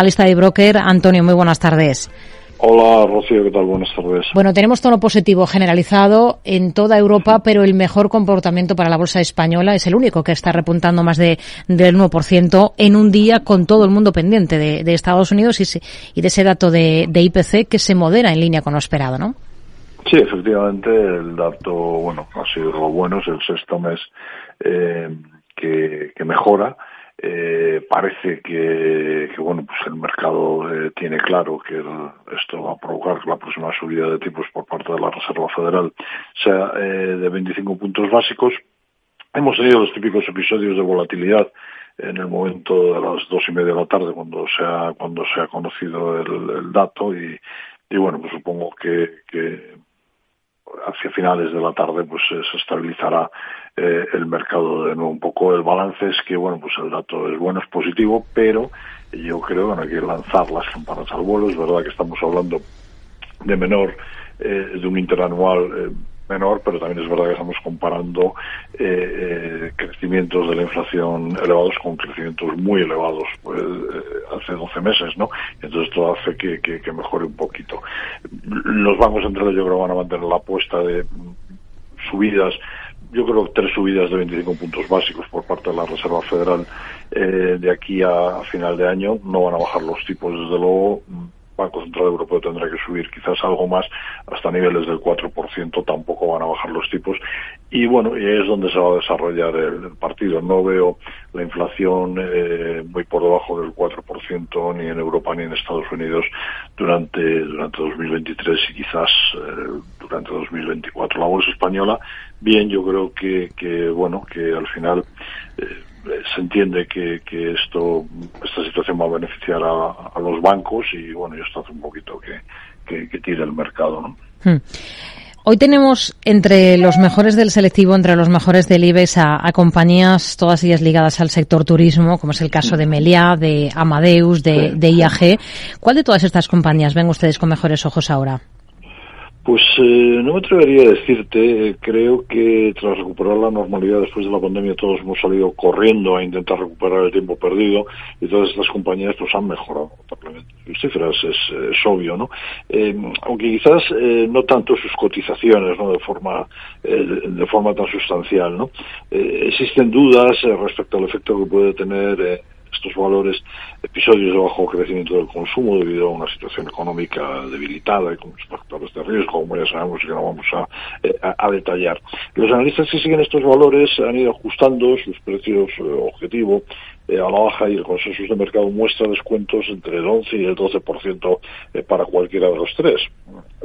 Lista de broker, Antonio, muy buenas tardes. Hola, Rocío, ¿qué tal? Buenas tardes. Bueno, tenemos tono positivo generalizado en toda Europa, pero el mejor comportamiento para la bolsa española es el único que está repuntando más de, del 1% en un día con todo el mundo pendiente de, Estados Unidos y, de ese dato de, IPC que se modera en línea con lo esperado, ¿no? Sí, efectivamente, el dato, bueno, ha sido bueno, es el sexto mes eh, que, que mejora eh, parece que, bueno pues el mercado eh, tiene claro que esto va a provocar que la próxima subida de tipos por parte de la Reserva Federal sea eh, de 25 puntos básicos. Hemos tenido los típicos episodios de volatilidad en el momento de las dos y media de la tarde cuando se ha cuando se ha conocido el, dato y, y bueno pues supongo que, que hacia finales de la tarde pues se estabilizará eh, el mercado de nuevo un poco. El balance es que, bueno, pues el dato es bueno, es positivo, pero yo creo que no hay que lanzar las campanas al vuelo. Es verdad que estamos hablando de menor, eh, de un interanual eh, menor, pero también es verdad que estamos comparando eh, crecimientos de la inflación elevados con crecimientos muy elevados pues, hace 12 meses, ¿no? Entonces esto hace que, que, mejore un poquito. Los bancos centrales yo creo van a mantener la apuesta de subidas yo creo tres subidas de 25 puntos básicos por parte de la Reserva Federal eh, de aquí a, final de año. No van a bajar los tipos, desde luego. Banco Central Europeo tendrá que subir quizás algo más, hasta niveles del 4%, tampoco van a bajar los tipos. Y bueno, y es donde se va a desarrollar el, partido. No veo la inflación eh, muy por debajo del 4% ni en Europa ni en Estados Unidos durante, durante 2023 y quizás eh, durante 2024. La bolsa española, bien, yo creo que, que bueno, que al final eh, se entiende que, que, esto, esta situación va a beneficiar a, los bancos y bueno, y esto hace un poquito que, que, que tire el mercado, ¿no? Hmm. Hoy tenemos entre los mejores del selectivo, entre los mejores del IBEX, a, compañías, todas ellas ligadas al sector turismo, como es el caso de Meliá, de Amadeus, de, de IAG. ¿Cuál de todas estas compañías ven ustedes con mejores ojos ahora? Pues eh, no me atrevería a decirte, creo que tras recuperar la normalidad después de la pandemia todos hemos salido corriendo a intentar recuperar el tiempo perdido y todas estas compañías pues han mejorado notablemente sus cifras, es, obvio, ¿no? Eh, aunque quizás eh, no tanto sus cotizaciones, ¿no? De forma, de forma tan sustancial, ¿no? existen dudas respecto al efecto que puede tener estos valores episodios de bajo crecimiento del consumo debido a una situación económica debilitada y con factores de riesgo, como ya sabemos que no vamos eh, a, a, detallar. Los analistas que siguen estos valores han ido ajustando sus precios eh, objetivo eh, a la baja y el consenso de mercado muestra descuentos entre el 11 y el 12% para cualquiera de los tres.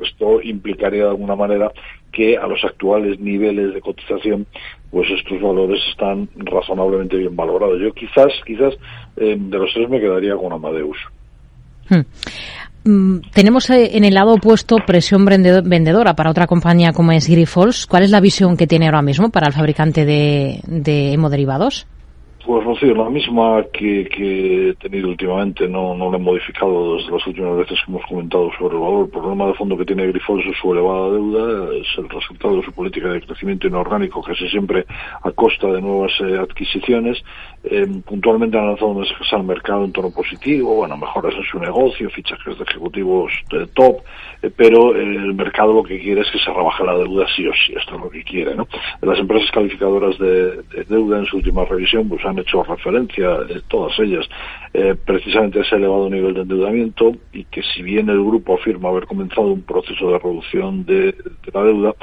Esto implicaría de alguna manera que a los actuales niveles de cotización, pues estos valores están razonablemente bien valorados. Yo quizás, quizás eh, de los tres me quedaría con Amadeus. Hmm. Mm, tenemos eh, en el lado opuesto presión vendedora para otra compañía como es Grifols. ¿Cuál es la visión que tiene ahora mismo para el fabricante de, de hemoderivados? Pues Rocío, la misma que, que, he tenido últimamente, no, no la he modificado desde las últimas veces que hemos comentado sobre el valor. El problema de fondo que tiene Grifols es su elevada deuda, es el resultado de su política de crecimiento inorgánico, casi siempre a costa de nuevas eh, adquisiciones. Eh, puntualmente han lanzado mensajes al mercado en tono positivo, bueno, mejoras en su negocio, fichajes de ejecutivos top, eh, pero el mercado lo que quiere es que se rebaje la deuda sí o sí, esto es lo que quiere, ¿no? Las empresas calificadoras de, de deuda en su última revisión pues han hecho referencia, eh, todas ellas, eh, precisamente ese elevado nivel de endeudamiento y que si bien el grupo afirma haber comenzado un proceso de reducción de, la deuda,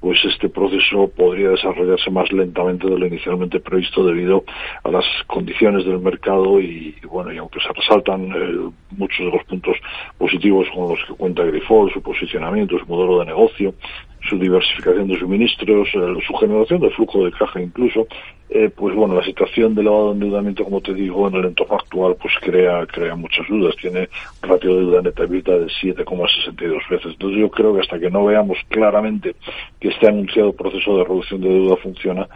pues este proceso podría desarrollarse más lentamente de lo inicialmente previsto debido a las condiciones del mercado y, bueno, y aunque se resaltan eh, muchos de los puntos positivos con los que cuenta Grifol, su posicionamiento, su modelo de negocio, su diversificación de suministros, su generación de flujo de caja incluso, eh, pues bueno, la situación de elevado endeudamiento, como te digo, en el entorno actual, pues crea, crea muchas dudas. Tiene ratio de deuda neta de 7,62 veces. Entonces yo creo que hasta que no veamos claramente que este anunciado proceso de reducción de deuda funciona,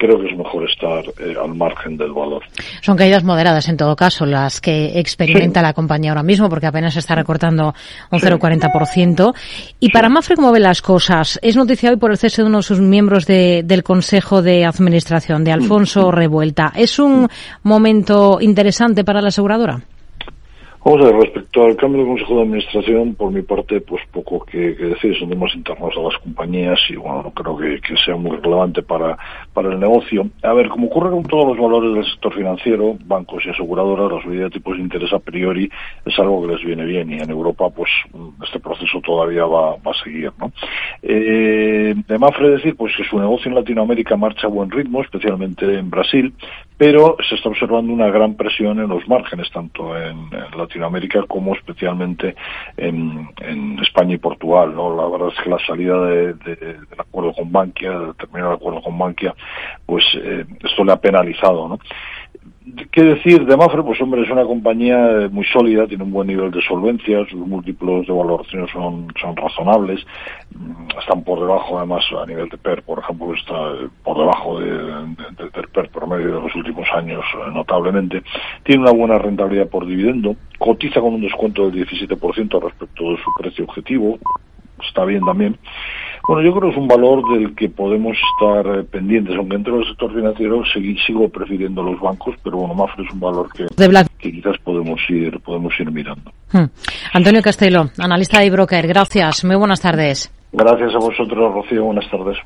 creo que es mejor estar eh, al margen del valor. Son caídas moderadas en todo caso las que experimenta la compañía ahora mismo, porque apenas se está recortando un 0,40%. Y para Mafre, ¿cómo ve las cosas? Es noticia hoy por el cese de uno de sus miembros del Consejo de Administración, de Alfonso mm. Revuelta. ¿Es un momento interesante para la aseguradora? Vamos a ver, respecto al cambio de consejo de administración, por mi parte, pues poco que, decir, son temas internos a las compañías y bueno, no creo que, sea muy relevante para, para el negocio. A ver, como ocurre con todos los valores del sector financiero, bancos y aseguradoras, la subida de tipos de interés a priori es algo que les viene bien y en Europa, pues este proceso todavía va, va a seguir, ¿no? Eh, de Mafre decir, pues que su negocio en Latinoamérica marcha a buen ritmo, especialmente en Brasil, pero se está observando una gran presión en los márgenes, tanto en, Latinoamérica como especialmente en, España y Portugal. ¿no? La verdad es que la salida de, del acuerdo con Bankia, de terminar el acuerdo con Bankia, pues eh, esto le ha penalizado. ¿no? ¿Qué decir de Mafre? Pues hombre, es una compañía muy sólida, tiene un buen nivel de solvencia, sus múltiplos de valoración son, son razonables, mm, están por debajo además a nivel de PER, por ejemplo, está por debajo de, del PER promedio de los últimos años eh, notablemente, tiene una buena rentabilidad por dividendo, cotiza con un descuento del 17% respecto de su precio objetivo, está bien también, bueno, yo creo que es un valor del que podemos estar eh, pendientes, aunque dentro del sector financiero sigo prefiriendo los bancos, pero bueno, Mafre es un valor que, que quizás podemos ir, podemos ir mirando. Hmm. Antonio Castelo, analista y broker, gracias, muy buenas tardes. Gracias a vosotros, Rocío, buenas tardes.